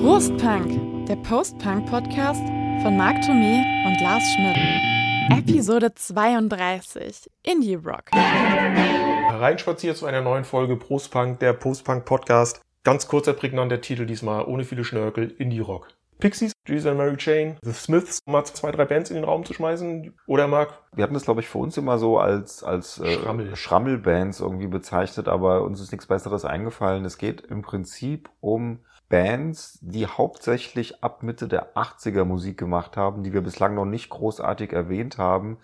Prostpunk, der Post-Punk-Podcast von Marc Thomé und Lars Schmidt. Episode 32, Indie Rock. Hereinspaziert zu einer neuen Folge Prostpunk, der Postpunk-Podcast. Ganz kurzer, prägnanter Titel diesmal, ohne viele Schnörkel, Indie Rock. Pixies, Jesus and Mary Chain, The Smiths, um mal zwei, drei Bands in den Raum zu schmeißen. Oder Marc? Wir hatten das, glaube ich, für uns immer so als, als äh, Schrammel. Schrammelbands irgendwie bezeichnet, aber uns ist nichts Besseres eingefallen. Es geht im Prinzip um Bands, die hauptsächlich ab Mitte der 80er Musik gemacht haben, die wir bislang noch nicht großartig erwähnt haben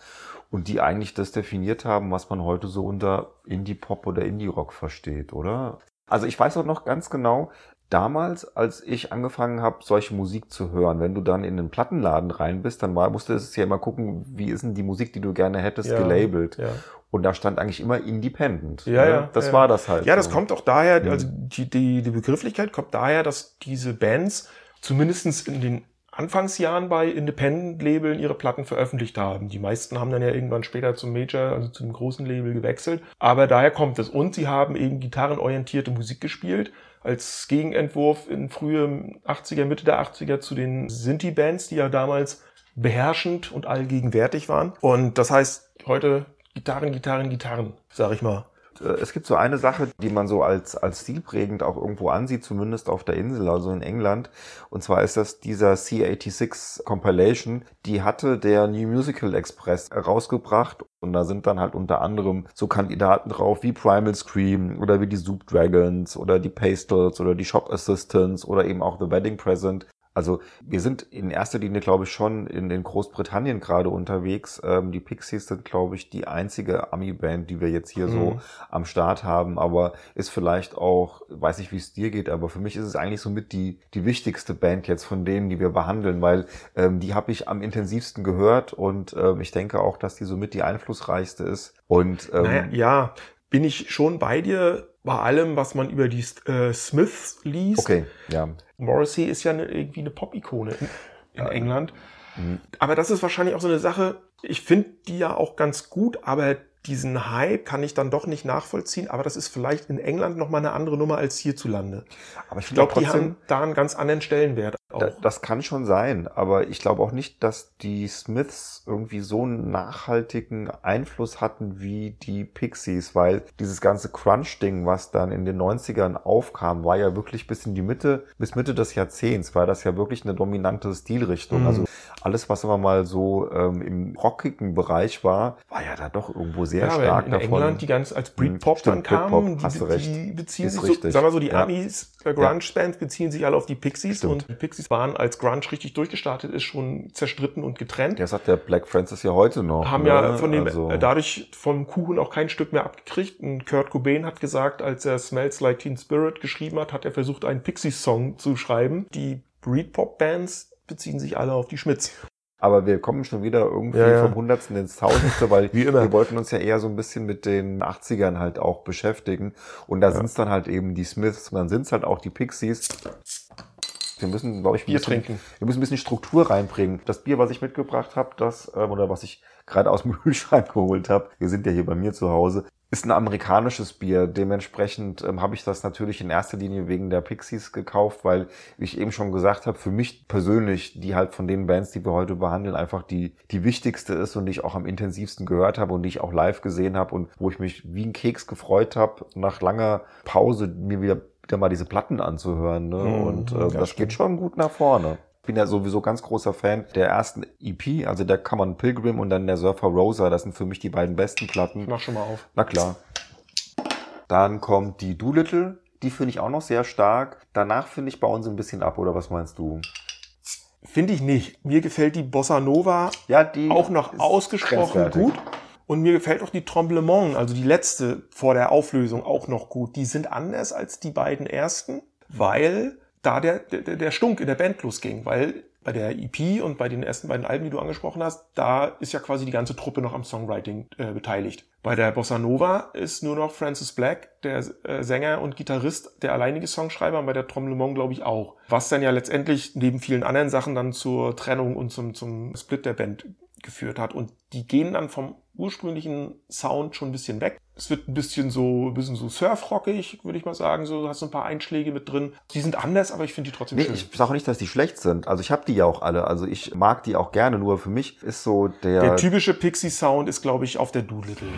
und die eigentlich das definiert haben, was man heute so unter Indie-Pop oder Indie-Rock versteht, oder? Also ich weiß auch noch ganz genau, damals, als ich angefangen habe, solche Musik zu hören, wenn du dann in den Plattenladen rein bist, dann war, musstest du ja immer gucken, wie ist denn die Musik, die du gerne hättest, Ja, gelabelt. Ja, Und da stand eigentlich immer Independent. Ja, ne? ja, Das ja. war das halt. ja das so. kommt auch daher, Mhm. also die, die, die Begrifflichkeit kommt daher, dass diese Bands zumindestens in den Anfangsjahren bei Independent-Labeln ihre Platten veröffentlicht haben. Die meisten haben dann ja irgendwann später zum Major, also zum großen Label gewechselt. Aber daher kommt es. Und sie haben eben gitarrenorientierte Musik gespielt als Gegenentwurf in frühe 80er, Mitte der 80er zu den Sinti-Bands, die ja damals beherrschend und allgegenwärtig waren. Und das heißt heute Gitarren, Gitarren, Gitarren, sag ich mal. Äh, Es gibt so eine Sache, die man so als, als stilprägend auch irgendwo ansieht, zumindest auf der Insel, also in England. Und zwar ist das dieser C86 Compilation. Die hatte der New Musical Express rausgebracht. Und da sind dann halt unter anderem so Kandidaten drauf wie Primal Scream oder wie die Soup Dragons oder die Pastels oder die Shop Assistants oder eben auch The Wedding Present. Also wir sind in erster Linie, glaube ich, schon in, in Großbritannien gerade unterwegs. Ähm, die Pixies sind, glaube ich, die einzige Ami-Band, die wir jetzt hier so Mhm. am Start haben, aber ist vielleicht auch, weiß nicht, wie es dir geht, aber für mich ist es eigentlich somit die, die wichtigste Band jetzt von denen, die wir behandeln, weil ähm, die habe ich am intensivsten gehört und ähm, ich denke auch, dass die somit die einflussreichste ist. Und ähm, Naja, ja, bin ich schon bei dir bei allem, was man über die äh, Smiths liest. okay, ja. Morrissey ist ja eine, irgendwie eine Pop-Ikone in, in Ja. England. Mhm. Aber das ist wahrscheinlich auch so eine Sache. Ich finde die ja auch ganz gut, aber diesen Hype kann ich dann doch nicht nachvollziehen. Aber das ist vielleicht in England noch mal eine andere Nummer als hierzulande. Aber ich, Ich glaube, die haben da einen ganz anderen Stellenwert auch. Da, das kann schon sein, aber ich glaube auch nicht, dass die Smiths irgendwie so einen nachhaltigen Einfluss hatten wie die Pixies, weil dieses ganze Crunch-Ding, was dann in den 90ern aufkam, war ja wirklich bis in die Mitte, bis Mitte des Jahrzehnts, war das ja wirklich eine dominante Stilrichtung. Mhm. Also alles, was aber mal so ähm, im rockigen Bereich war, war ja da doch irgendwo sehr ja, stark in, in davon. England, die ganz als Britpop dann kamen, Britpop, die, du die recht. beziehen sich so, sagen wir so, die Ja. Amis, äh, Grunge-Bands beziehen sich alle auf die Pixies Stimmt. und die Pixies waren, als Grunge richtig durchgestartet ist, schon zerstritten und getrennt. das hat der Black Francis ja heute noch. haben ne? ja von dem Also- äh, dadurch vom Kuchen auch kein Stück mehr abgekriegt. Und Kurt Cobain hat gesagt, als er Smells Like Teen Spirit geschrieben hat, hat er versucht, einen Pixies-Song zu schreiben. Die Breedpop-Bands beziehen sich alle auf die Schmitz. Aber wir kommen schon wieder irgendwie Ja, ja. vom Hundertsten ins Tausendste, weil wir wollten uns ja eher so ein bisschen mit den 80ern halt auch beschäftigen. Und da sind es dann halt eben die Smiths und dann sind es halt auch die Pixies. Wir müssen, glaube ich, ein Bier bisschen, trinken. wir müssen ein bisschen Struktur reinbringen. Das Bier, was ich mitgebracht habe, das, ähm, oder was ich gerade aus dem Kühlschrank geholt habe, wir sind ja hier bei mir zu Hause, ist ein amerikanisches Bier. Dementsprechend ähm, habe ich das natürlich in erster Linie wegen der Pixies gekauft, weil, wie ich eben schon gesagt habe, für mich persönlich, die halt von den Bands, die wir heute behandeln, einfach die, die wichtigste ist und die ich auch am intensivsten gehört habe und die ich auch live gesehen habe und wo ich mich wie ein Keks gefreut habe, nach langer Pause mir wieder, wieder mal diese Platten anzuhören. Ne? Mhm, und äh, das stimmt. geht schon gut nach vorne. Ich bin ja sowieso ganz großer Fan der ersten EP, also der Common Pilgrim und dann der Surfer Rosa. Das sind für mich die beiden besten Platten. Ich mach schon mal auf. Na klar. Dann kommt die Doolittle. Die finde ich auch noch sehr stark. Danach finde ich bei uns ein bisschen ab, oder was meinst du? Finde ich nicht. Mir gefällt die Bossa Nova Ja, die auch noch ausgesprochen gut. Und mir gefällt auch die Tremblement, also die letzte vor der Auflösung, auch noch gut. Die sind anders als die beiden ersten, weil da der, der, der Stunk in der Band losging. Weil bei der EP und bei den ersten beiden Alben, die du angesprochen hast, da ist ja quasi die ganze Truppe noch am Songwriting äh, beteiligt. Bei der Bossa Nova ist nur noch Francis Black, der äh, Sänger und Gitarrist, der alleinige Songschreiber, und bei der Tremblement glaube ich auch. Was dann ja letztendlich neben vielen anderen Sachen dann zur Trennung und zum, zum Split der Band geführt hat. Und die gehen dann vom ursprünglichen Sound schon ein bisschen weg. Es wird ein bisschen so, ein bisschen so surfrockig, würde ich mal sagen. So, du hast ein paar Einschläge mit drin. Die sind anders, aber ich finde die trotzdem Nee, schön. ich sage nicht, dass die schlecht sind. Also ich habe die ja auch alle. Also ich mag die auch gerne. Nur für mich ist so der, Der typische Pixie-Sound ist, glaube ich, auf der Doolittle.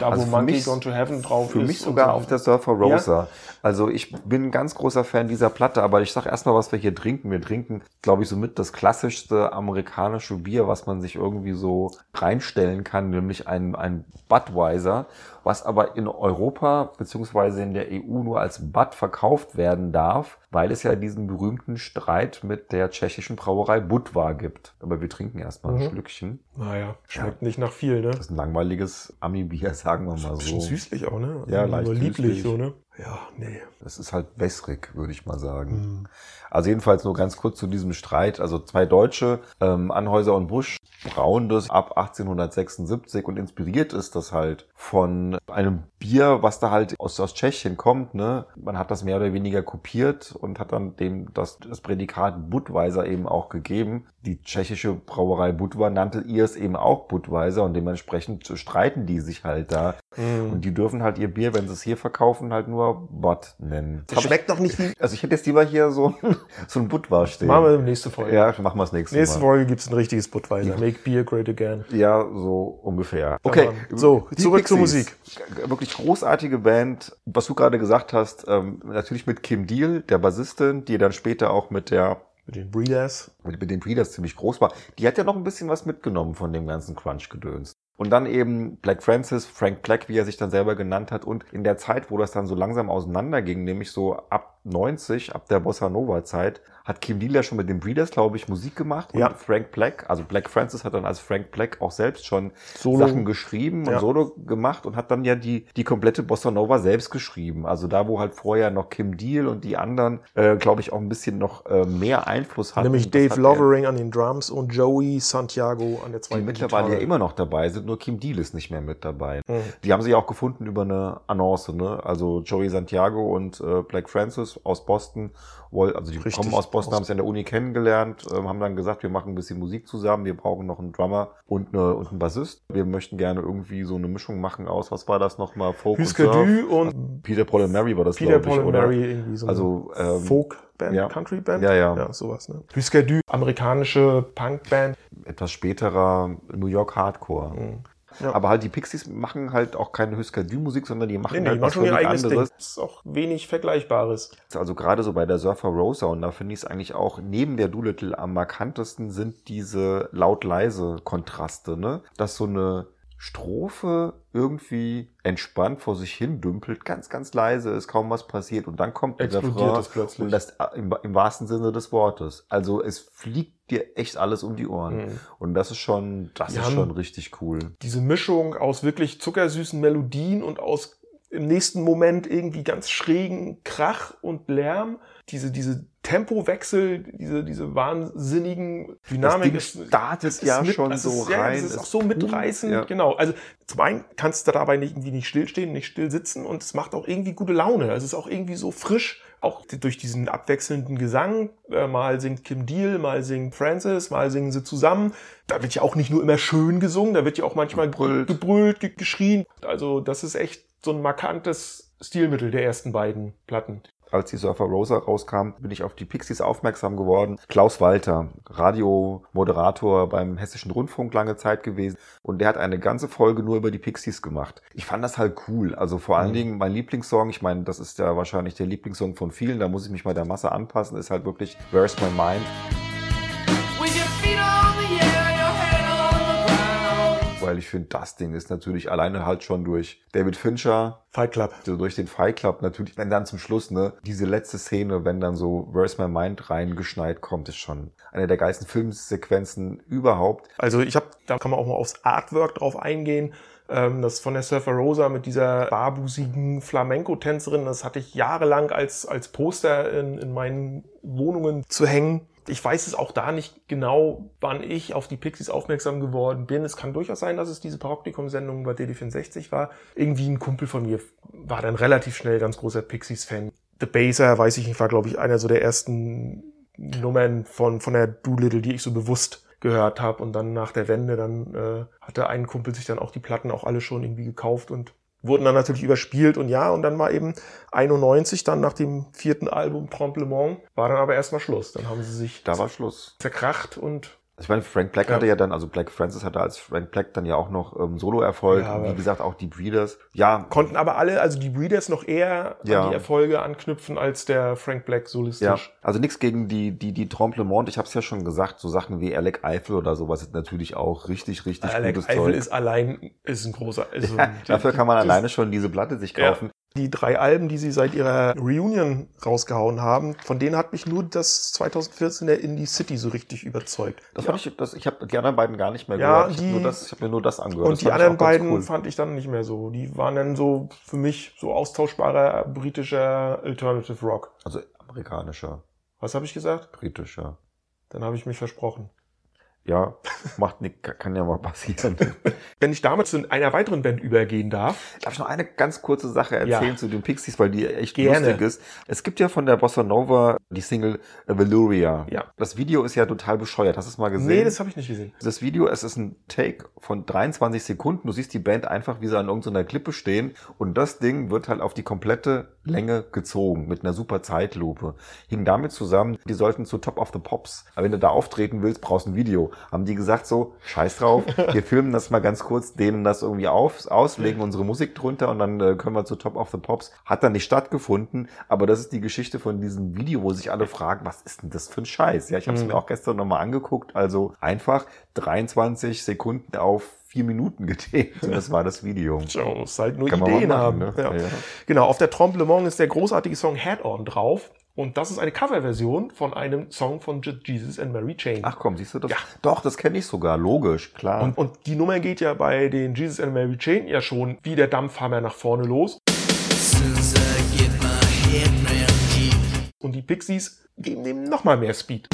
Da, Also wo für Monkey mich- Gone to Heaven drauf für ist. mich und sogar so. auf der Surfer Rosa. Also ich bin ein ganz großer Fan dieser Platte, aber ich sag erstmal, was wir hier trinken. Wir trinken, glaube ich, somit das klassischste amerikanische Bier, was man sich irgendwie so reinstellen kann, nämlich ein, ein Budweiser, was aber in Europa beziehungsweise in der EU nur als Bud verkauft werden darf, weil es ja diesen berühmten Streit mit der tschechischen Brauerei Budvar gibt. Aber wir trinken erstmal ein Mhm. Schlückchen. Naja, schmeckt nicht nach viel, ne? Das ist ein langweiliges Ami-Bier, sagen wir mal Bisschen so. süßlich auch, ne? Ja, leicht nur lieblich süßlich. so, ne? Ja, nee. Das ist halt wässrig, würde ich mal sagen. Hm. Also jedenfalls nur ganz kurz zu diesem Streit. Also zwei Deutsche, ähm, Anhäuser und Busch, brauen das ab 1876 und inspiriert ist das halt von einem Bier, was da halt aus, aus Tschechien kommt. Ne? Man hat das mehr oder weniger kopiert und hat dann dem das, das Prädikat Budweiser eben auch gegeben. Die tschechische Brauerei Budvar nannte ihr es eben auch Budweiser und dementsprechend streiten die sich halt da. Hm. Und die dürfen halt ihr Bier, wenn sie es hier verkaufen, halt nur Bud nennen. Das schmeckt doch nicht wie. Also ich hätte jetzt lieber hier so, so ein Budvar stehen. Machen wir nächste Folge. Ja, machen wir das nächste, Nächste Mal. Folge gibt's ein richtiges Budweiser. Make Beer Great Again. Ja, so ungefähr. Okay, Mann. So, die zurück zur Pixies. Wirklich großartige Band. Was du gerade gesagt hast, ähm, natürlich mit Kim Deal, der Bassistin, die dann später auch mit der Mit den Breeders. mit, mit den Breeders ziemlich groß war. Die hat ja noch ein bisschen was mitgenommen von dem ganzen Crunch-Gedöns. Und dann eben Black Francis, Frank Black, wie er sich dann selber genannt hat. Und in der Zeit, wo das dann so langsam auseinanderging, nämlich so ab 90, ab der Bossa Nova Zeit, hat Kim Deal ja schon mit den Breeders, glaube ich, Musik gemacht. Ja. Und Frank Black, also Black Francis hat dann als Frank Black auch selbst schon Solo. Sachen geschrieben und Ja. Solo gemacht und hat dann ja die, die komplette Bossa Nova selbst geschrieben. Also da, wo halt vorher noch Kim Deal und die anderen, äh, glaube ich, auch ein bisschen noch äh, mehr Einfluss hatten. Nämlich Dave hat er- Lovering an den Drums und Joey Santiago an der die zweiten mittlerweile ja Gitarre. immer noch dabei sind, nur Kim Deal ist nicht mehr mit dabei. Mhm. Die haben sich auch gefunden über eine Annonce, ne? Also Joey Santiago und äh, Black Francis aus Boston, also die Richtig. kommen aus Boston, haben es ja in der Uni kennengelernt, ähm, haben dann gesagt, wir machen ein bisschen Musik zusammen, wir brauchen noch einen Drummer und, eine, und einen Bassist. Wir möchten gerne irgendwie so eine Mischung machen aus, was war das nochmal? Folk und Husker? Du und Peter Paul and Mary war das, Peter glaube ich, Paul and? Mary irgendwie so Also, ähm, Folk-Band, ja. Country-Band. Ja, ja. Ja, sowas, ne? Husker Du, amerikanische Punk-Band. Etwas späterer New York Hardcore. Mhm. Ja. Aber halt die Pixies machen halt auch keine Husker Du Musik, sondern die machen Nee, nee, halt die was völlig eigenes Ding. anderes. Das ist auch wenig Vergleichbares. Also gerade so bei der Surfer Rosa und da finde ich es eigentlich auch neben der Doolittle am markantesten sind diese laut-leise Kontraste, ne? Dass so eine Strophe irgendwie entspannt vor sich hin dümpelt, ganz, ganz leise ist, kaum was passiert und dann kommt der Refrain es plötzlich. und das äh, im, im wahrsten Sinne des Wortes. Also es fliegt dir echt alles um die Ohren Mhm. und das ist schon, das Die ist schon richtig cool. Diese Mischung aus wirklich zuckersüßen Melodien und aus im nächsten Moment irgendwie ganz schrägen Krach und Lärm. Diese, diese Tempowechsel, diese, diese wahnsinnigen Dynamik. Das Ding startet ja mit- schon das so ist, ja, rein, Das ist ist auch so mitreißend, ja. genau. Also zum einen kannst du dabei nicht, irgendwie nicht stillstehen, nicht still sitzen und es macht auch irgendwie gute Laune. Es ist auch irgendwie so frisch, auch durch diesen abwechselnden Gesang. Äh, mal singt Kim Deal, mal singt Francis, mal singen sie zusammen. Da wird ja auch nicht nur immer schön gesungen, da wird ja auch manchmal Gebrüllt. gebrüllt, ge geschrien. Also das ist echt so ein markantes Stilmittel der ersten beiden Platten. Als die Surfer Rosa rauskam, bin ich auf die Pixies aufmerksam geworden. Klaus Walter, Radiomoderator beim Hessischen Rundfunk lange Zeit gewesen. Und der hat eine ganze Folge nur über die Pixies gemacht. Ich fand das halt cool. Also vor allen Mhm. Dingen mein Lieblingssong, ich meine, das ist ja wahrscheinlich der Lieblingssong von vielen, da muss ich mich mal der Masse anpassen, ist halt wirklich Where's My Mind. Weil ich finde, das Ding ist natürlich alleine halt schon durch David Fincher, Fight Club. so durch den Fight Club natürlich, wenn dann zum Schluss, ne, diese letzte Szene, wenn dann so Where's My Mind reingeschneit kommt, ist schon eine der geilsten Filmsequenzen überhaupt. Also ich habe, da kann man auch mal aufs Artwork drauf eingehen. Ähm, das von der Surfer Rosa mit dieser barbusigen Flamenco-Tänzerin, das hatte ich jahrelang als, als Poster in, in meinen Wohnungen zu hängen. Ich weiß es auch da nicht genau, wann ich auf die Pixies aufmerksam geworden bin. Es kann durchaus sein, dass es diese Praktikum-Sendung bei DD64 war. Irgendwie ein Kumpel von mir war dann relativ schnell ganz großer Pixies-Fan. The Baser, weiß ich nicht, war glaube ich einer so der ersten Nummern von, von der Doolittle, die ich so bewusst gehört habe. Und dann nach der Wende, dann äh, hatte ein Kumpel sich dann auch die Platten auch alle schon irgendwie gekauft und wurden dann natürlich überspielt und ja, und dann war eben 91, dann nach dem vierten Album Tremblement, war dann aber erstmal Schluss. Dann haben sie sich Da war Schluss. verkracht und Ich meine, Frank Black Ja. hatte ja dann, also Black Francis hatte als Frank Black dann ja auch noch ähm, Solo-Erfolg. Ja, Wie gesagt, auch die Breeders. Ja, konnten aber alle, also die Breeders noch eher Ja. an die Erfolge anknüpfen als der Frank Black Ja, solistisch. also nichts gegen die, die, die Tremblement. Ich habe es ja schon gesagt, so Sachen wie Alec Eiffel oder sowas sind natürlich auch richtig, richtig Alec gutes Eiffel Zeug. ist allein, ist ein großer. Ist ja, ein, dafür kann man alleine schon diese Platte sich Ja. kaufen. Die drei Alben, die sie seit ihrer Reunion rausgehauen haben, von denen hat mich nur das 2014 der Indie City so richtig überzeugt. Das ja. ich, das, ich habe die anderen beiden gar nicht mehr Ja, gehört. Ich habe hab mir nur das angehört. Und Das die anderen beiden cool. fand ich dann nicht mehr so. Die waren dann so für mich so austauschbarer britischer Alternative Rock. Also amerikanischer, Was habe ich gesagt? britischer. Dann habe ich mich versprochen. Ja, macht nicht, kann ja mal passieren. Wenn ich damit zu einer weiteren Band übergehen darf, Darf ich noch eine ganz kurze Sache erzählen Ja. zu den Pixies, weil die echt Gerne. lustig ist. Es gibt ja von der Bossa Nova die Single Veluria. Ja. Das Video ist ja total bescheuert. Hast du es mal gesehen? nee, das habe ich nicht gesehen. Das Video, es ist ein Take von 23 Sekunden. Du siehst die Band einfach, wie sie an irgendeiner Klippe stehen. Und das Ding wird halt auf die komplette Länge gezogen mit einer super Zeitlupe. Hing damit zusammen, die sollten zu Top of the Pops. Aber wenn du da auftreten willst, brauchst du ein Video. Haben die gesagt so, scheiß drauf, wir filmen das mal ganz kurz, dehnen das irgendwie auf, auslegen unsere Musik drunter und dann äh, können wir zu Top of the Pops. Hat dann nicht stattgefunden, aber das ist die Geschichte von diesem Video, wo sich alle fragen, was ist denn das für ein Scheiß? Ja, ich habe es Mhm. mir auch gestern nochmal angeguckt. Also einfach 23 Sekunden auf vier Minuten gedehnt. Und das war das Video. Muss halt nur Kann Ideen machen, haben. ne? Ja. Ja. Genau, auf der Tremblement ist der großartige Song Head On drauf. Und das ist eine Coverversion von einem Song von Je- Jesus and Mary Chain. Ach komm, siehst du das? Ja. Doch, das kenne ich sogar, logisch, klar. Und, und die Nummer geht ja bei den Jesus and Mary Chain ja schon wie der Dampfhammer nach vorne los. Und die Pixies geben dem nochmal mehr Speed.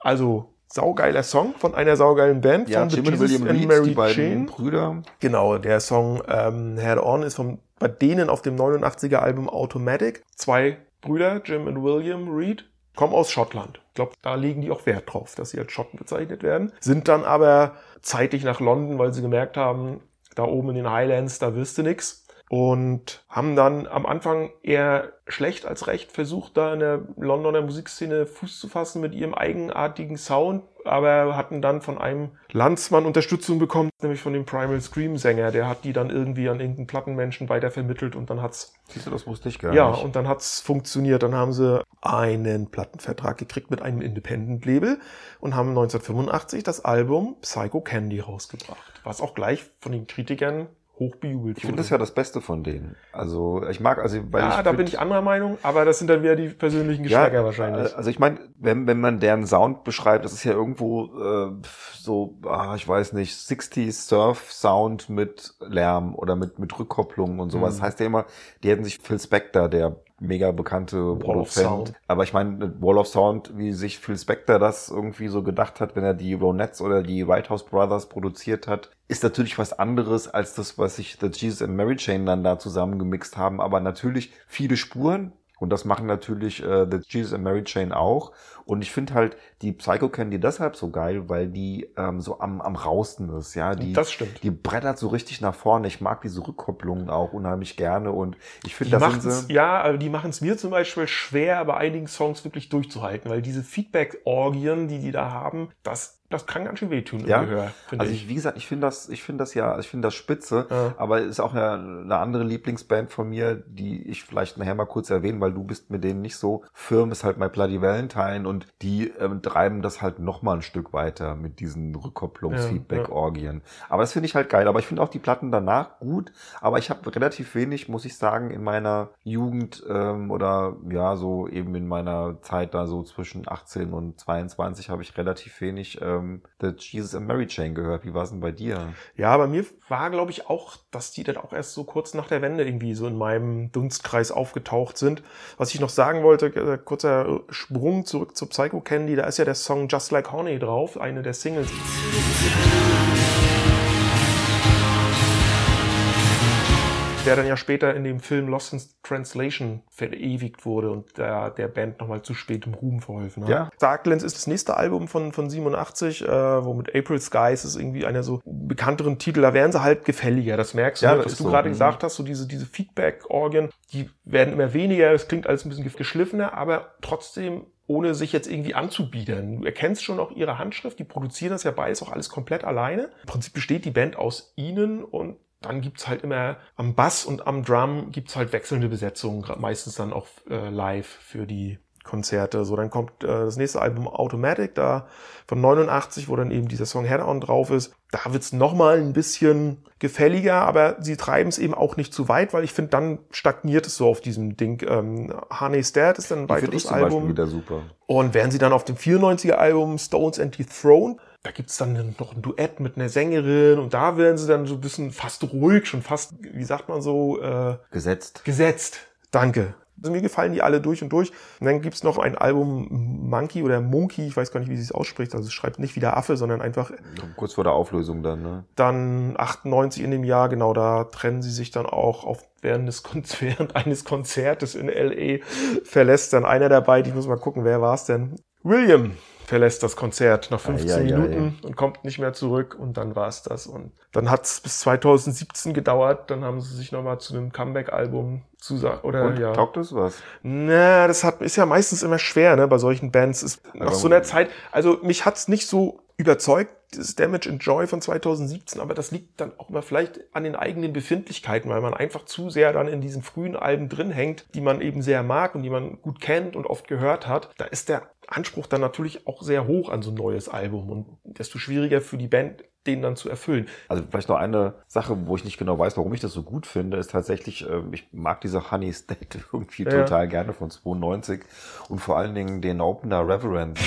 Also, saugeiler Song von einer saugeilen Band ja, von The Jim und Jesus William and Reed, Mary die beiden Chain. Brüder. Genau, der Song ähm, Head On ist von, bei denen auf dem 89er Album Automatic. Zwei Brüder, Jim und William Reed, kommen aus Schottland. Ich glaube, da legen die auch Wert drauf, dass sie als Schotten bezeichnet werden. Sind dann aber zeitig nach London, weil sie gemerkt haben, da oben in den Highlands, da wirst du nix. Und haben dann am Anfang eher schlecht als recht versucht, da in der Londoner Musikszene Fuß zu fassen mit ihrem eigenartigen Sound, aber hatten dann von einem Landsmann Unterstützung bekommen, nämlich von dem Primal Scream Sänger. Der hat die dann irgendwie an irgendeinen Plattenmenschen weitervermittelt und dann hat's Siehst du, das wusste ich gar ja, nicht. und dann hat's funktioniert. Dann haben sie einen Plattenvertrag gekriegt mit einem Independent-Label und haben 1985 das Album Psycho Candy rausgebracht, was auch gleich von den Kritikern hoch bejubelt ich finde das ja das Beste von denen. Also ich mag, also weil ja, ich da bin ich anderer Meinung, aber das sind dann wieder die persönlichen Geschmäcker wahrscheinlich. Also ich meine, wenn, wenn man deren Sound beschreibt, das ist ja irgendwo äh, so, ah, ich weiß nicht, 60s Surf Sound mit Lärm oder mit, mit Rückkopplung und sowas. Mhm. Das heißt ja immer, die hätten sich Phil Spector, der mega bekannte of Produzent. Sound. Aber ich meine, Wall of Sound, wie sich Phil Spector das irgendwie so gedacht hat, wenn er die Ronettes oder die White House Brothers produziert hat, ist natürlich was anderes als das, was sich The Jesus and Mary Chain dann da zusammengemixt haben. Aber natürlich viele Spuren. Und das machen natürlich äh, The Jesus and Mary Chain auch. Und ich finde halt die Psycho Candy deshalb so geil, weil die ähm, so am, am rausten ist. Ja, die, das stimmt. die brettert so richtig nach vorne. Ich mag diese Rückkopplungen auch unheimlich gerne. Und ich finde, da sind sie. ja, die machen es mir zum Beispiel schwer, bei einigen Songs wirklich durchzuhalten, weil diese Feedback-Orgien, die die da haben, das, das kann ganz schön wehtun im Ja, Gehör, finde Also ich. ich, wie gesagt, ich finde das, ich finde das ja, ich finde das spitze. Ja. Aber ist auch eine, eine andere Lieblingsband von mir, die ich vielleicht nachher mal kurz erwähnen, weil du bist mit denen nicht so firm, ist halt My Bloody Valentine und die ähm, treiben das halt noch mal ein Stück weiter mit diesen Rückkopplungs-Feedback-Orgien. Aber das finde ich halt geil. Aber ich finde auch die Platten danach gut. Aber ich habe relativ wenig, muss ich sagen, in meiner Jugend ähm, oder ja, so eben in meiner Zeit da so zwischen 18 und 22 habe ich relativ wenig ähm, The Jesus and Mary Chain gehört. Wie war es denn bei dir? Ja, bei mir war, glaube ich, auch, dass die dann auch erst so kurz nach der Wende irgendwie so in meinem Dunstkreis aufgetaucht sind. Was ich noch sagen wollte, äh, kurzer Sprung zurück zu Psycho Candy, da ist ja der Song Just Like Honey drauf, eine der Singles. der dann ja später in dem Film Lost in Translation verewigt wurde und der, der Band nochmal zu spät im Ruhm verholfen hat. Ja. Darklands ist das nächste Album von, von 87, äh, wo mit April Skies ist irgendwie einer so bekannteren Titel, da werden sie halt gefälliger, das merkst du, Ja, ne? was du so. gerade Mhm. gesagt hast, so diese, diese Feedback-Orgien, die werden immer weniger, es klingt alles ein bisschen geschliffener, aber trotzdem ohne sich jetzt irgendwie anzubiedern. Du erkennst schon auch ihre Handschrift, die produzieren das ja beides auch alles komplett alleine. Im Prinzip besteht die Band aus ihnen und dann gibt's halt immer am Bass und am Drum gibt's halt wechselnde Besetzungen, meistens dann auch äh, live für die Konzerte. So, dann kommt äh, das nächste Album Automatic, da von 89, wo dann eben dieser Song Head On drauf ist. Da wird's noch mal ein bisschen gefälliger, aber sie treiben es eben auch nicht zu weit, weil ich finde, dann stagniert es so auf diesem Ding. Ähm, Honey's Dad ist dann ein finde ich weiteres zum Beispiel Album. wieder super. Und wären sie dann auf dem 94er Album Stones and Dethroned, da gibt's dann noch ein Duett mit einer Sängerin und da werden sie dann so ein bisschen fast ruhig, schon fast, wie sagt man so, äh, Gesetzt. gesetzt. Danke. Also mir gefallen die alle durch und durch. Und dann gibt's noch ein Album Monkey oder Monkey, ich weiß gar nicht, wie sie es ausspricht. Also es schreibt nicht wie der Affe, sondern einfach Kurz vor der Auflösung dann, ne? dann 98 in dem Jahr, genau, da trennen sie sich dann auch auf während, des Kon während eines Konzertes in L.A. verlässt dann einer der beiden, ich muss mal gucken, wer war es denn? William verlässt das Konzert nach 15 Ei, ei, ei. Minuten und kommt nicht mehr zurück und dann war es das. Und dann hat es bis 2017 gedauert, dann haben sie sich nochmal zu einem Comeback-Album zusagt. Oder Und ja. taugt es was? Na, das hat, ist ja meistens immer schwer, ne, bei solchen Bands. Ist nach so einer Zeit, also mich hat's nicht so überzeugt, das Damage and Joy von 2017, aber das liegt dann auch mal vielleicht an den eigenen Befindlichkeiten, weil man einfach zu sehr dann in diesen frühen Alben drin hängt, die man eben sehr mag und die man gut kennt und oft gehört hat. Da ist der Anspruch dann natürlich auch sehr hoch an so ein neues Album und desto schwieriger für die Band, den dann zu erfüllen. Also vielleicht noch eine Sache, wo ich nicht genau weiß, warum ich das so gut finde, ist tatsächlich, äh, ich mag diese Honey's Dead irgendwie Ja. total gerne von 92 und vor allen Dingen den Opener Reverend.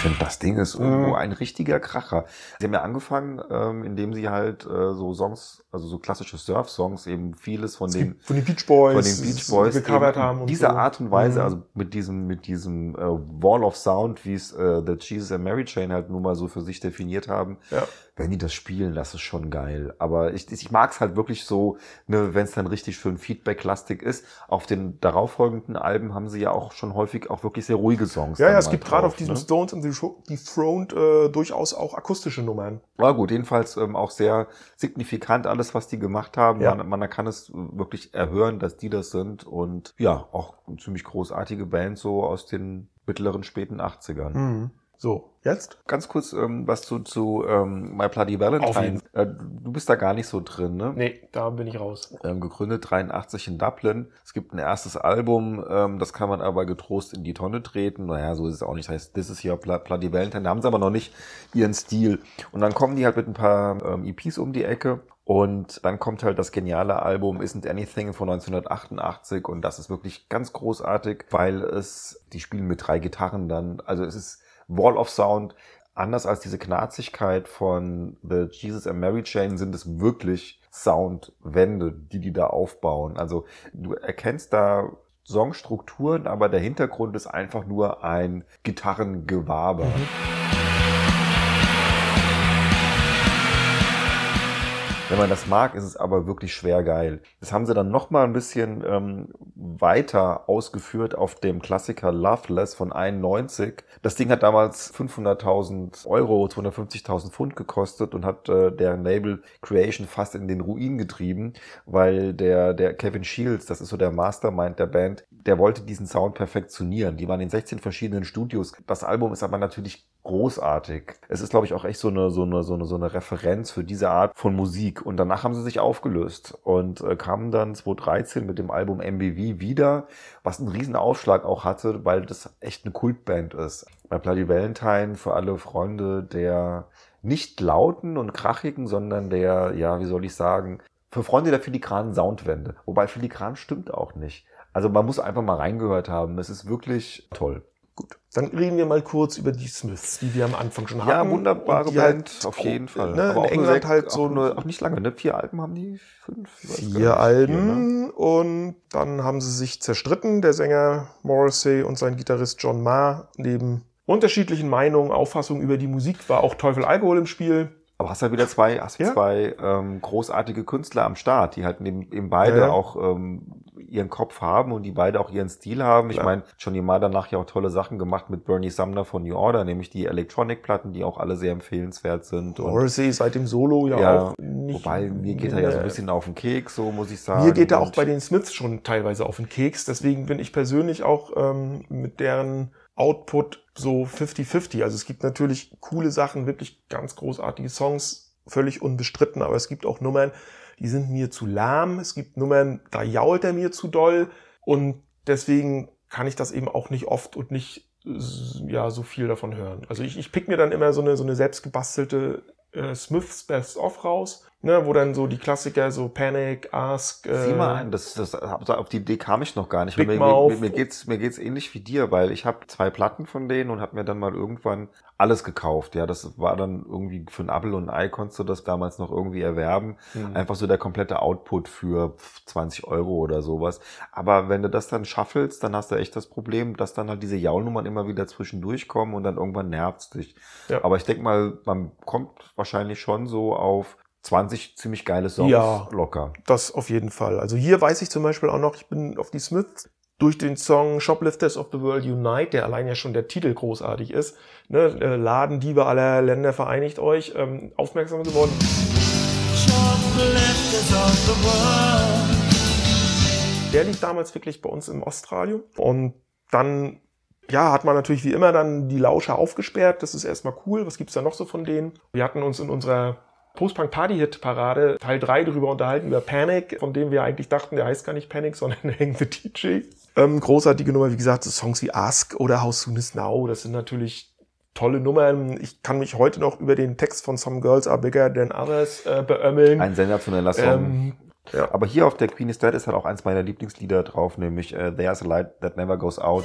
Ich finde, das Ding ist irgendwo ein richtiger Kracher. Sie haben ja angefangen, ähm, indem sie halt äh, so Songs, also so klassische Surf-Songs, eben vieles von den Von den Beach Boys, von den Beach Boys gecovert eben haben. Und dieser so. Art und Weise, Mhm. also mit diesem mit diesem äh, Wall of Sound, wie es äh, The Jesus and Mary Chain halt nun mal so für sich definiert haben, Ja. Wenn die das spielen, das ist schon geil. Aber ich, ich mag es halt wirklich so, ne, wenn es dann richtig schön Feedback-lastig ist. Auf den darauffolgenden Alben haben sie ja auch schon häufig auch wirklich sehr ruhige Songs. Ja, ja, es gibt gerade auf diesem ne? Stones and the Show- Dethroned äh, durchaus auch akustische Nummern. Ja gut, jedenfalls ähm, auch sehr signifikant alles, was die gemacht haben. Ja. Man, man kann es wirklich erhören, dass die das sind und ja, auch ziemlich großartige Band so aus den mittleren, späten 80ern. Mhm. So, jetzt? Ganz kurz ähm, was zu, zu ähm, My Bloody Valentine. Äh, du bist da gar nicht so drin, ne? Nee, da bin ich raus. Ähm, gegründet 83 in Dublin. Es gibt ein erstes Album, ähm, das kann man aber getrost in die Tonne treten. Naja, so ist es auch nicht. Das heißt, This is your Bloody Valentine. Da haben sie aber noch nicht ihren Stil. Und dann kommen die halt mit ein paar ähm, EPs um die Ecke. Und dann kommt halt das geniale Album Isn't Anything von 1988 und das ist wirklich ganz großartig, weil es, die spielen mit drei Gitarren dann, also es ist Wall of Sound, anders als diese Knarzigkeit von The Jesus and Mary Chain sind es wirklich Soundwände, die die da aufbauen. Also du erkennst da Songstrukturen, aber der Hintergrund ist einfach nur ein Gitarrengewaber. Wenn man das mag, ist es aber wirklich schwer geil. Das haben sie dann noch mal ein bisschen ähm, weiter ausgeführt auf dem Klassiker Loveless von 91. Das Ding hat damals 500.000 Euro, 250.000 Pfund gekostet und hat äh, deren Label Creation fast in den Ruin getrieben, weil der, der Kevin Shields, das ist so der Mastermind der Band, der wollte diesen Sound perfektionieren. Die waren in 16 verschiedenen Studios. Das Album ist aber natürlich großartig. Es ist, glaube ich, auch echt so eine, so eine, so eine, so eine Referenz für diese Art von Musik. Und danach haben sie sich aufgelöst und äh, kamen dann 2013 mit dem Album MBV wieder, was einen riesen Aufschlag auch hatte, weil das echt eine Kultband ist. Bei Bloody Valentine für alle Freunde der nicht lauten und krachigen, sondern der, ja, wie soll ich sagen, für Freunde der filigranen Soundwände. Wobei filigran stimmt auch nicht. Also man muss einfach mal reingehört haben. Es ist wirklich toll. Gut. Dann reden wir mal kurz über die Smiths, die wir am Anfang schon hatten. Ja, wunderbare Und die Band, halt auf jeden Fall. Ne, in nur England sechs- halt auch so nur, auch nicht lange, ne? Vier Alben haben die, fünf? Vier. Vier, ne? Alben und dann haben sie sich zerstritten. Der Sänger Morrissey und sein Gitarrist John Marr neben unterschiedlichen Meinungen, Auffassungen über die Musik war auch Teufel Alkohol im Spiel. Aber hast halt wieder zwei, hast Ja. zwei ähm, großartige Künstler am Start, die halt eben, eben beide Ja, ja. auch ähm, ihren Kopf haben und die beide auch ihren Stil haben. Ich Klar. meine, Johnny Marr danach ja auch tolle Sachen gemacht mit Bernie Sumner von New Order, nämlich die Electronic-Platten, die auch alle sehr empfehlenswert sind. Morrissey seit dem Solo ja, Ja, auch nicht. wobei mir geht er ja so ein bisschen auf den Keks, so muss ich sagen. Mir geht er auch bei den Smiths schon teilweise auf den Keks. Deswegen bin ich persönlich auch ähm, mit deren Output so 50-50. Also es gibt natürlich coole Sachen, wirklich ganz großartige Songs, völlig unbestritten, aber es gibt auch Nummern, die sind mir zu lahm. Es gibt Nummern, da jault er mir zu doll. Und deswegen kann ich das eben auch nicht oft und nicht s- ja so viel davon hören. Also ich, ich pick mir dann immer so eine, so eine selbstgebastelte äh, Smiths Best Of raus, ne, wo dann so die Klassiker, so Panic, Ask, äh, Sieh mal an, das, das, auf die Idee kam ich noch gar nicht. Big mir, mir, mir, geht's, mir geht's ähnlich wie dir, weil ich habe zwei Platten von denen und habe mir dann mal irgendwann alles gekauft. Ja, das war dann irgendwie für ein Apple und ein Ei konntest du das damals noch irgendwie erwerben. hm. Einfach so der komplette Output für 20 Euro oder sowas. Aber wenn du das dann schaffelst, dann hast du echt das Problem, dass dann halt diese Jaulnummern immer wieder zwischendurch kommen und dann irgendwann nervt's dich. Ja. Aber ich denke mal, man kommt wahrscheinlich schon so auf 20 ziemlich geile Songs Ja. locker. Das auf jeden Fall. Also hier weiß ich zum Beispiel auch noch, ich bin auf die Smiths durch den Song Shoplifters of the World Unite, der allein ja schon der Titel großartig ist, ne, äh, Ladendiebe aller Länder vereinigt euch, ähm, aufmerksam geworden. Shoplifters of the world. Der lief damals wirklich bei uns im Ostradio und dann ja, hat man natürlich wie immer dann die Lauscher aufgesperrt. Das ist erstmal cool. Was gibt's da noch so von denen? Wir hatten uns in unserer Post-Punk-Party-Hit-Parade Teil 3 darüber unterhalten, über Panic, von dem wir eigentlich dachten, der heißt gar nicht Panic, sondern Hang the DJ. Ähm, großartige Nummer, wie gesagt, so Songs wie Ask oder How Soon Is Now, das sind natürlich tolle Nummern. Ich kann mich heute noch über den Text von Some Girls Are Bigger Than Others äh, beömmeln. Ein sensationeller Song. ähm, ja. Aber hier auf der Queen is Dead ist halt auch eins meiner Lieblingslieder drauf, nämlich äh, There's a Light That Never Goes Out.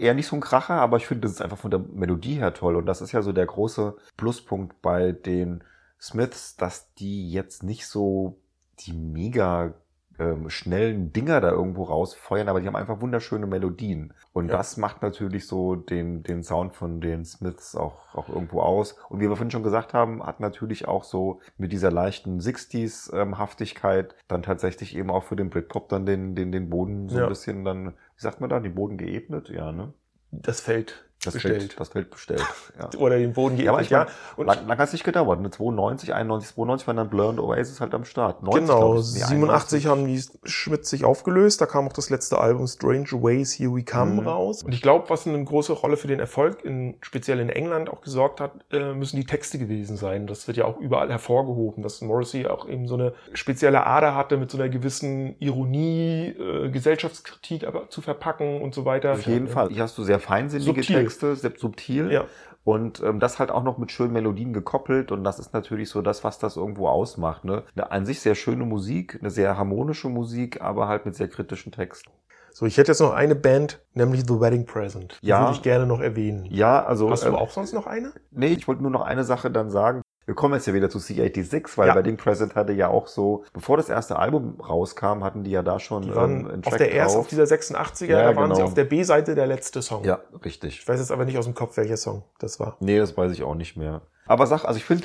Eher nicht so ein Kracher, aber ich finde, das ist einfach von der Melodie her toll. Und das ist ja so der große Pluspunkt bei den Smiths, dass die jetzt nicht so die mega ähm, schnellen Dinger da irgendwo rausfeuern, aber die haben einfach wunderschöne Melodien. Und Ja. das macht natürlich so den, den Sound von den Smiths auch, auch irgendwo aus. Und wie wir vorhin schon gesagt haben, hat natürlich auch so mit dieser leichten 60s-Haftigkeit dann tatsächlich eben auch für den Britpop dann den, den, den Boden so Ja. ein bisschen dann, wie sagt man da, den Boden geebnet? Ja, ne? Das Feld Das bestellt. Feld, das Feld bestellt. Ja. Oder den Boden geebnet, Ja, aber ich ja. mein, Und lang, lang hat es nicht gedauert. Eine 92, 91, 92 waren dann Blur und Oasis halt am Start. 90, genau, ich. Nee, 87 haben die Schmidt sich aufgelöst. Da kam auch das letzte Album Stranger Ways Here We Come Mhm. raus. Und ich glaube, was eine große Rolle für den Erfolg in, speziell in England auch gesorgt hat, äh, müssen die Texte gewesen sein. Das wird ja auch überall hervorgehoben, dass Morrissey auch eben so eine spezielle Ader hatte, mit so einer gewissen Ironie, äh, Gesellschaftskritik aber zu verpacken und so weiter. Auf jeden Fall. Hier hast du sehr feinsinnige Subtil. Texte, sehr subtil. Ja. Und ähm, das halt auch noch mit schönen Melodien gekoppelt. Und das ist natürlich so das, was das irgendwo ausmacht. Ne? Eine an sich sehr schöne Musik, eine sehr harmonische Musik, aber halt mit sehr kritischen Texten. So, ich hätte jetzt noch eine Band, nämlich The Wedding Present. Die Ja. würde ich gerne noch erwähnen. Ja, also. Hast du ähm, auch sonst noch eine? Nee, ich wollte nur noch eine Sache dann sagen. Wir kommen jetzt ja wieder zu C86, weil Ja. Wedding Present hatte ja auch so, bevor das erste Album rauskam, hatten die ja da schon Die waren ähm, einen auf Track der ersten, auf dieser 86er, Ja, da waren sie genau. auf der B-Seite der letzte Song. Ja, richtig. Ich weiß jetzt aber nicht aus dem Kopf, welcher Song das war. Nee, das weiß ich auch nicht mehr. Aber sag, also ich finde,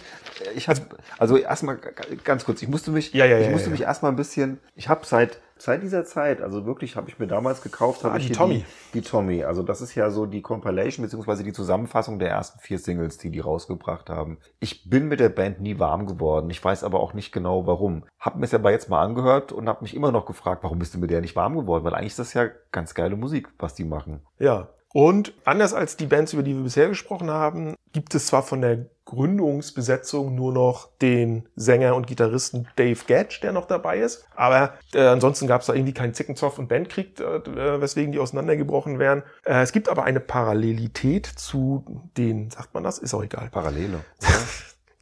ich habe, also erstmal g- ganz kurz, ich musste mich, Ja, ja, ich ja, musste mich erstmal ein bisschen, ich habe seit seit dieser Zeit, also wirklich habe ich mir damals gekauft, habe Ah, ich die Tommy. Die, die Tommy, also das ist ja so die Compilation beziehungsweise die Zusammenfassung der ersten vier Singles, die die rausgebracht haben. Ich bin mit der Band nie warm geworden, ich weiß aber auch nicht genau warum. Hab mir es aber jetzt mal angehört und habe mich immer noch gefragt, warum bist du mit der nicht warm geworden? Weil eigentlich ist das ja ganz geile Musik, was die machen. Ja. Und anders als die Bands, über die wir bisher gesprochen haben, gibt es zwar von der Gründungsbesetzung nur noch den Sänger und Gitarristen Dave Gatch, der noch dabei ist. Aber äh, ansonsten gab es da irgendwie keinen Zickenzoff und Bandkrieg, äh, weswegen die auseinandergebrochen wären. Äh, es gibt aber eine Parallelität zu den, sagt man das? Ist auch egal. Parallele.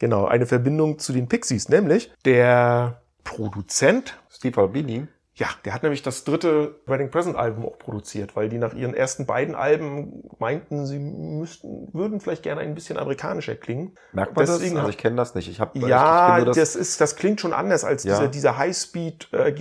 Genau, eine Verbindung zu den Pixies, nämlich der Produzent Steve Albini. Ja, der hat nämlich das dritte Wedding Present Album auch produziert, weil die nach ihren ersten beiden Alben meinten, sie müssten, würden vielleicht gerne ein bisschen amerikanischer klingen. Merkt man Deswegen das? Also hat- ich kenne das nicht. Ich habe Ja, ich, ich nur das, ist, das klingt schon anders als Ja. dieser, dieser High-Speed äh.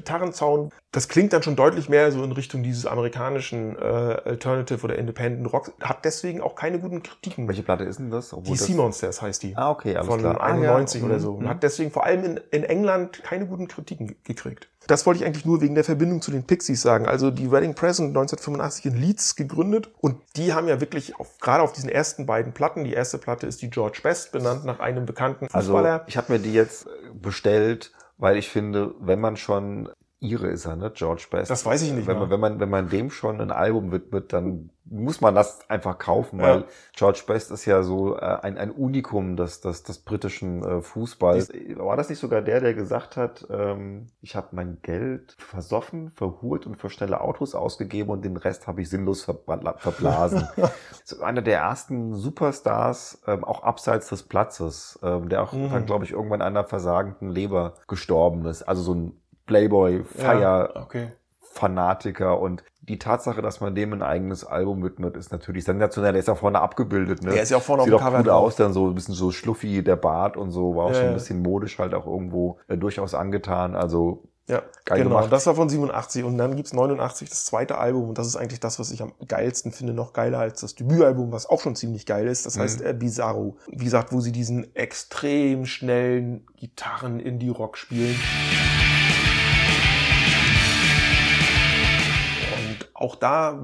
Das klingt dann schon deutlich mehr so in Richtung dieses amerikanischen äh, Alternative oder Independent Rock. Hat deswegen auch keine guten Kritiken. Welche Platte ist denn das? Obwohl Die das Sea Monsters heißt die. Ah, okay, alles von klar. Ah, 91 ja. oder so. Und Mhm. hat deswegen vor allem in, in England keine guten Kritiken ge- gekriegt. Das wollte ich eigentlich nur wegen der Verbindung zu den Pixies sagen. Also die Wedding Present 1985 in Leeds gegründet und die haben ja wirklich auf, gerade auf diesen ersten beiden Platten, die erste Platte ist die George Best, benannt nach einem bekannten Also Fußballer. ich habe mir die jetzt bestellt, weil ich finde, wenn man schon Ihre ist er, ne? George Best. Das weiß ich nicht Wenn man, wenn man, wenn man dem schon ein Album widmet, dann muss man das einfach kaufen, Ja. weil George Best ist ja so äh, ein, ein Unikum des, des, des britischen äh, Fußballs. War das nicht sogar der, der gesagt hat, ähm, ich habe mein Geld versoffen, verhurt und für schnelle Autos ausgegeben und den Rest habe ich sinnlos verbla- verblasen. so einer der ersten Superstars, ähm, auch abseits des Platzes, ähm, der auch Mhm. dann, glaube ich, irgendwann an einer versagenden Leber gestorben ist. Also so ein Playboy, Feier, Ja, okay. Fanatiker und die Tatsache, dass man dem ein eigenes Album widmet, ist natürlich sensationell. Der ist ja vorne abgebildet, ne? Der ist ja auch vorne Sieht auf dem Cover gut drauf. aus, dann so ein bisschen so schluffi, der Bart und so, war auch Ja, schon ja. ein bisschen modisch halt auch irgendwo äh, durchaus angetan. Also Ja, Geil genau. gemacht. Das war von 87 und dann gibt's 89 das zweite Album und das ist eigentlich das, was ich am geilsten finde, noch geiler als das Debütalbum, was auch schon ziemlich geil ist. Das Mhm. heißt äh, Bizarro. Wie gesagt, wo sie diesen extrem schnellen Gitarren Indie-Rock spielen. Auch da,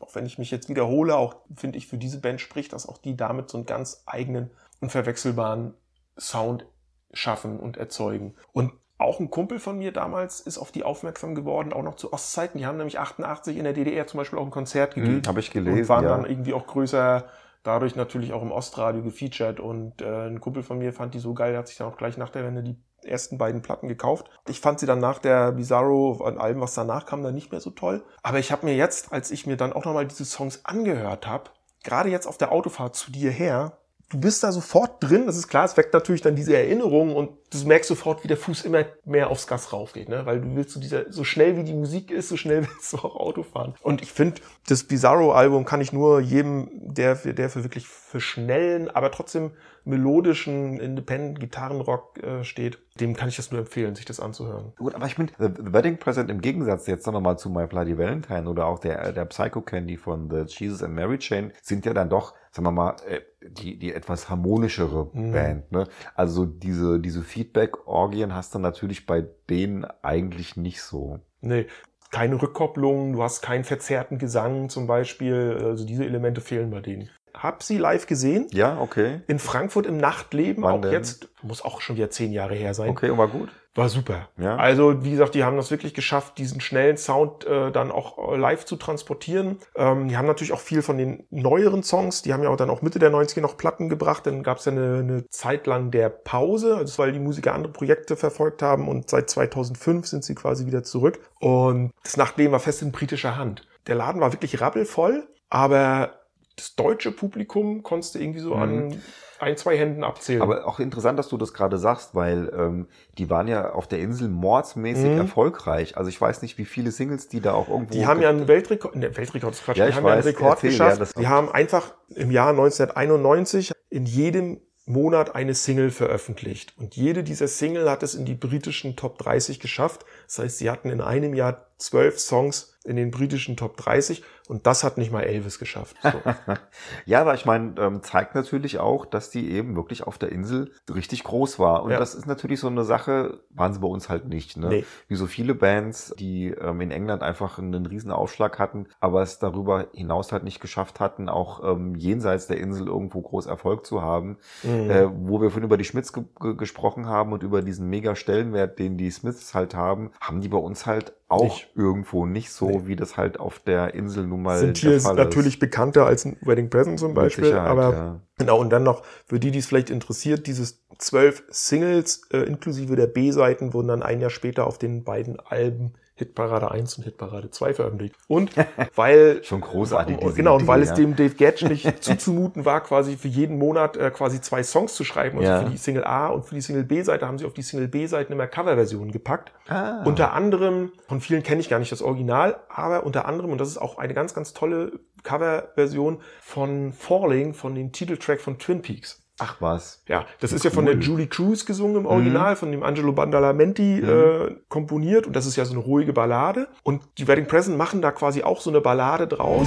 auch wenn ich mich jetzt wiederhole, auch finde ich für diese Band spricht, dass auch die damit so einen ganz eigenen, unverwechselbaren Sound schaffen und erzeugen. Und auch ein Kumpel von mir damals ist auf die aufmerksam geworden, auch noch zu Ostzeiten. Die haben nämlich 88 in der DDR zum Beispiel auch ein Konzert gegeben. habe ich und gelesen, waren ja. dann irgendwie auch größer, dadurch natürlich auch im Ostradio gefeatured. Und äh, ein Kumpel von mir fand die so geil, der hat sich dann auch gleich nach der Wende die ersten beiden Platten gekauft. Ich fand sie dann nach der Bizarro, an allem, was danach kam, dann nicht mehr so toll. Aber ich habe mir jetzt, als ich mir dann auch nochmal diese Songs angehört habe, gerade jetzt auf der Autofahrt zu dir her, du bist da sofort drin, das ist klar, es weckt natürlich dann diese Erinnerungen und du merkst sofort, wie der Fuß immer mehr aufs Gas raufgeht, ne? weil du willst so dieser, so schnell wie die Musik ist, so schnell willst du auch Auto fahren. Und ich finde, das Bizarro-Album kann ich nur jedem, der der für wirklich für schnellen, aber trotzdem melodischen Independent-Gitarrenrock äh, steht, dem kann ich das nur empfehlen, sich das anzuhören. Gut, aber ich finde, The The Wedding Present im Gegensatz jetzt noch mal zu My Bloody Valentine oder auch der, der Psycho Candy von The Jesus and Mary Chain sind ja dann doch, sagen wir mal, äh, die, die etwas harmonischere Mhm. Band. Ne? Also diese, diese Feedback-Orgien hast du natürlich bei denen eigentlich nicht so. Nee, keine Rückkopplung, du hast keinen verzerrten Gesang zum Beispiel, also diese Elemente fehlen bei denen. Hab sie live gesehen. Ja, okay. In Frankfurt im Nachtleben, Wann auch denn? jetzt, muss auch schon wieder zehn Jahre her sein. Okay, war gut. War super. Ja. Also, wie gesagt, die haben das wirklich geschafft, diesen schnellen Sound äh, dann auch äh, live zu transportieren. Ähm, die haben natürlich auch viel von den neueren Songs, die haben ja auch dann auch Mitte der 90er noch Platten gebracht. Dann gab es ja eine, eine Zeit lang der Pause, also weil die Musiker andere Projekte verfolgt haben und seit 2005 sind sie quasi wieder zurück. Und das Nachtleben war fest in britischer Hand. Der Laden war wirklich rappelvoll, aber das deutsche Publikum konntest du irgendwie so Mhm. an ein, zwei Händen abzählen. Aber auch interessant, dass du das gerade sagst, weil ähm, die waren ja auf der Insel mordsmäßig Mhm. erfolgreich. Also ich weiß nicht, wie viele Singles die da auch irgendwo. Die haben ja einen Weltrekord, ne, Weltrekord ist Quatsch, Ja, die ich haben ja einen weiß, Rekord erzähl, geschafft. ja, die haben einfach im Jahr 1991 in jedem Monat eine Single veröffentlicht. Und jede dieser Single hat es in die britischen Top 30 geschafft. Das heißt, sie hatten in einem Jahr zwölf Songs in den britischen Top 30 und das hat nicht mal Elvis geschafft. So. Ja, aber ich meine, ähm, zeigt natürlich auch, dass die eben wirklich auf der Insel richtig groß war. Und Ja. das ist natürlich so eine Sache, waren sie bei uns halt nicht. Ne? Nee. Wie so viele Bands, die ähm, in England einfach einen riesen Aufschlag hatten, aber es darüber hinaus halt nicht geschafft hatten, auch ähm, jenseits der Insel irgendwo groß Erfolg zu haben. Mhm. Äh, wo wir vorhin über die Schmidts ge ge gesprochen haben und über diesen mega Stellenwert, den die Smiths halt haben, haben die bei uns halt auch Irgendwo nicht so, Nee. wie das halt auf der Insel nun mal sind der hier natürlich bekannter als ein Wedding Present zum Beispiel, aber ja. Genau, und dann noch, für die, die es vielleicht interessiert, dieses zwölf Singles äh, inklusive der B-Seiten wurden dann ein Jahr später auf den beiden Alben Hitparade 1 und Hitparade 2 veröffentlicht. Und weil Schon großartig, diese genau, und Idee, weil es ja. dem Dave Gatch nicht zuzumuten war, quasi für jeden Monat äh, quasi zwei Songs zu schreiben. Also Ja. für die Single A und für die Single B-Seite haben sie auf die Single B-Seiten immer Coverversionen gepackt. Ah. Unter anderem, von vielen kenne ich gar nicht das Original, aber unter anderem, und das ist auch eine ganz, ganz tolle Coverversion von Falling, von dem Titeltrack von Twin Peaks. Ach was. Ja, das ist ja von der Cool. Julie Cruz gesungen im Original, von dem Angelo Bandalamenti äh, komponiert und das ist ja so eine ruhige Ballade. Und die Wedding Present machen da quasi auch so eine Ballade draus.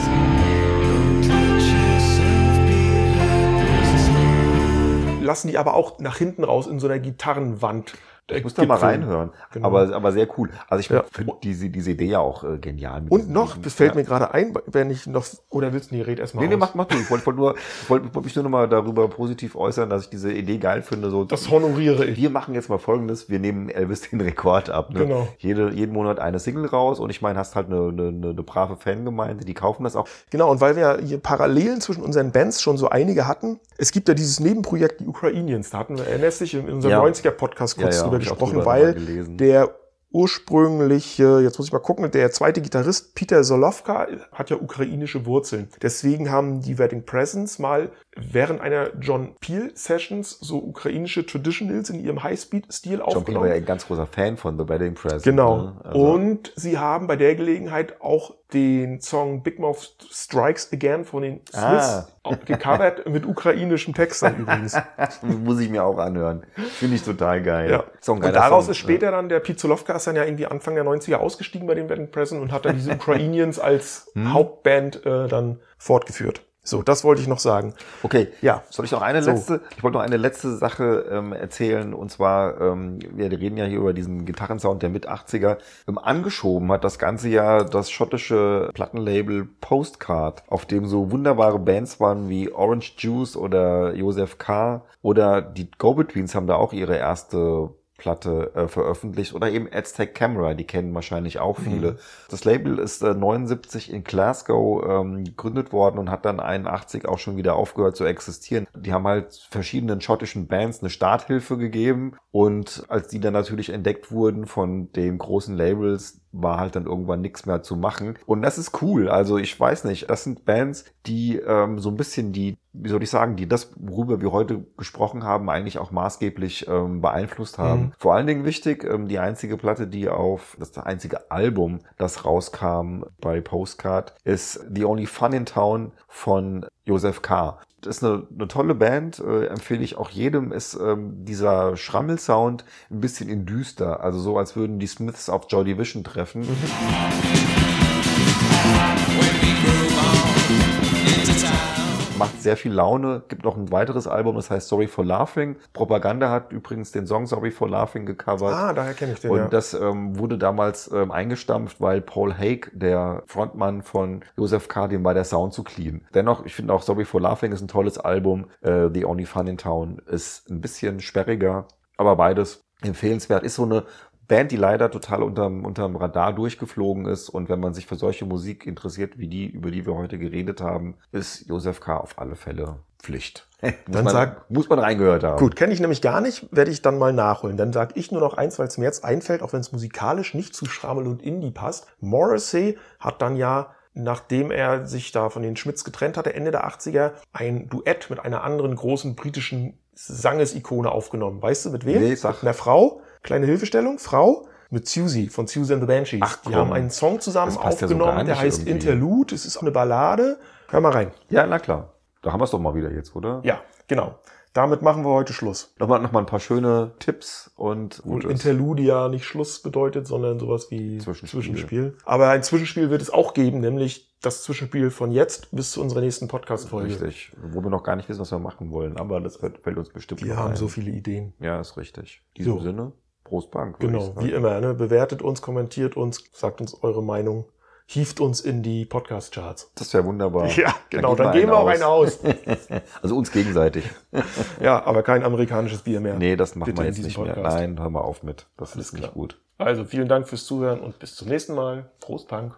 Lassen die aber auch nach hinten raus in so einer Gitarrenwand. Ich muss da mal reinhören. Genau. Aber, aber sehr cool. Also ich Ja. finde diese, diese Idee ja auch äh, genial. Und noch, das fällt ja. mir gerade ein, wenn ich noch, oder willst du, nee, red erst mal Nee, nee, mach, mach du. Ich wollte wollte nur, wollte wollte mich nur noch mal darüber positiv äußern, dass ich diese Idee geil finde. So, Das honoriere ich. wir machen jetzt mal folgendes, wir nehmen Elvis den Rekord ab. Ne? Genau. Jede, jeden Monat eine Single raus und ich meine, hast halt eine, eine, eine, brave Fangemeinde, die kaufen das auch. Genau, und weil wir hier Parallelen zwischen unseren Bands schon so einige hatten, es gibt ja dieses Nebenprojekt, die Ukrainians, da hatten wir, erinnerst dich, in unserem Ja. 90er-Podcast kurz Ja, ja, drüber gesprochen, weil der ursprüngliche, jetzt muss ich mal gucken, der zweite Gitarrist Peter Solovka hat ja ukrainische Wurzeln. Deswegen haben die Wedding Presents mal während einer John Peel Sessions so ukrainische Traditionals in ihrem Highspeed-Stil John Peel war aufgenommen. ja ein ganz großer Fan von The Wedding Present. Genau. Ne? Also, Und sie haben bei der Gelegenheit auch den Song Big Mouth Strikes Again von den Smiths auch gecovert mit ukrainischem Text dann übrigens. muss ich mir auch anhören. Finde ich total geil. Ja. Ist Und daraus Song. ist später dann der Pete Zolowka ist dann ja irgendwie Anfang der 90er ausgestiegen bei den Wedding Present und hat dann diese Ukrainians als Hm. Hauptband äh, dann fortgeführt. So, das wollte ich noch sagen. Okay, Ja. Soll ich noch eine So. letzte? Ich wollte noch eine letzte Sache ähm, erzählen. Und zwar, ähm, wir reden ja hier über diesen Gitarrensound der mit 80er. Ähm, angeschoben hat das ganze Jahr das schottische Plattenlabel Postcard, auf dem so wunderbare Bands waren wie Orange Juice oder Joseph K. Oder die Go-Betweens haben da auch ihre erste Platte äh, veröffentlicht oder eben Aztec Camera, die kennen wahrscheinlich auch viele. Das Label ist äh, 79 in Glasgow ähm, gegründet worden und hat dann 81 auch schon wieder aufgehört zu existieren. Die haben halt verschiedenen schottischen Bands eine Starthilfe gegeben und als die dann natürlich entdeckt wurden von den großen Labels, war halt dann irgendwann nichts mehr zu machen. Und das ist cool. Also ich weiß nicht, das sind Bands, die ähm, so ein bisschen die, wie soll ich sagen, die das, worüber wir heute gesprochen haben, eigentlich auch maßgeblich ähm, beeinflusst haben. Mhm. Vor allen Dingen wichtig, ähm, die einzige Platte, die auf, das einzige Album, das rauskam bei Postcard, ist The Only Fun in Town von Joseph K. Das ist eine, eine tolle Band, äh, empfehle ich auch jedem. Ist ähm, dieser Schrammelsound ein bisschen in düster, also so als würden die Smiths auf Joy Division treffen. Macht sehr viel Laune. Gibt noch ein weiteres Album, das heißt Sorry for Laughing. Propaganda hat übrigens den Song Sorry for Laughing gecovert. Ah, daher kenne ich den, Und ja. das ähm, wurde damals ähm, eingestampft, weil Paul Haig, der Frontmann von Joseph K., dem war der Sound zu clean. Dennoch, ich finde auch Sorry for Laughing ist ein tolles Album. Äh, The Only Fun in Town ist ein bisschen sperriger, aber beides empfehlenswert. Ist so eine Band, die leider total unterm, unterm Radar durchgeflogen ist. Und wenn man sich für solche Musik interessiert, wie die, über die wir heute geredet haben, ist Joseph K. auf alle Fälle Pflicht. muss, Dann man, sag- muss man reingehört haben. Gut, kenne ich nämlich gar nicht, werde ich dann mal nachholen. Dann sage ich nur noch eins, weil es mir jetzt einfällt, auch wenn es musikalisch nicht zu Schrammel und Indie passt. Morrissey hat dann ja, nachdem er sich da von den Schmitz getrennt hatte, Ende der 80er, ein Duett mit einer anderen großen britischen Sangesikone aufgenommen. Weißt du, mit wem? Nee, sag. Mit einer Frau. Kleine Hilfestellung, Frau. Mit Susie von Susie and the Banshees. Ach, die komm. haben einen Song zusammen ja aufgenommen, gar der heißt irgendwie. Interlude. Es ist eine Ballade. Hör mal rein. Ja, na klar. Da haben wir es doch mal wieder jetzt, oder? Ja, genau. Damit machen wir heute Schluss. Nochmal, nochmal ein paar schöne Tipps und Gut, Gutes. Interlude ja nicht Schluss bedeutet, sondern sowas wie Zwischenspiel. Zwischenspiel. Aber ein Zwischenspiel wird es auch geben, nämlich das Zwischenspiel von jetzt bis zu unserer nächsten Podcast-Folge. Richtig. Wo wir noch gar nicht wissen, was wir machen wollen, aber das fällt uns bestimmt Wir haben ein. so viele Ideen. Ja, ist richtig. In diesem So. Sinne, Prost Bank. Genau, wie immer. Ne? Bewertet uns, kommentiert uns, sagt uns eure Meinung, hieft uns in die Podcast-Charts. Das wäre wunderbar. Ja, genau, dann, wir geben wir auch einen eine aus. Also uns gegenseitig. ja, aber kein amerikanisches Bier mehr. Nee, das machen Bitte wir jetzt nicht mehr. Podcast. Nein, hör mal auf mit. Das Alles ist nicht klar. gut. Also vielen Dank fürs Zuhören und bis zum nächsten Mal. Prost, Punk.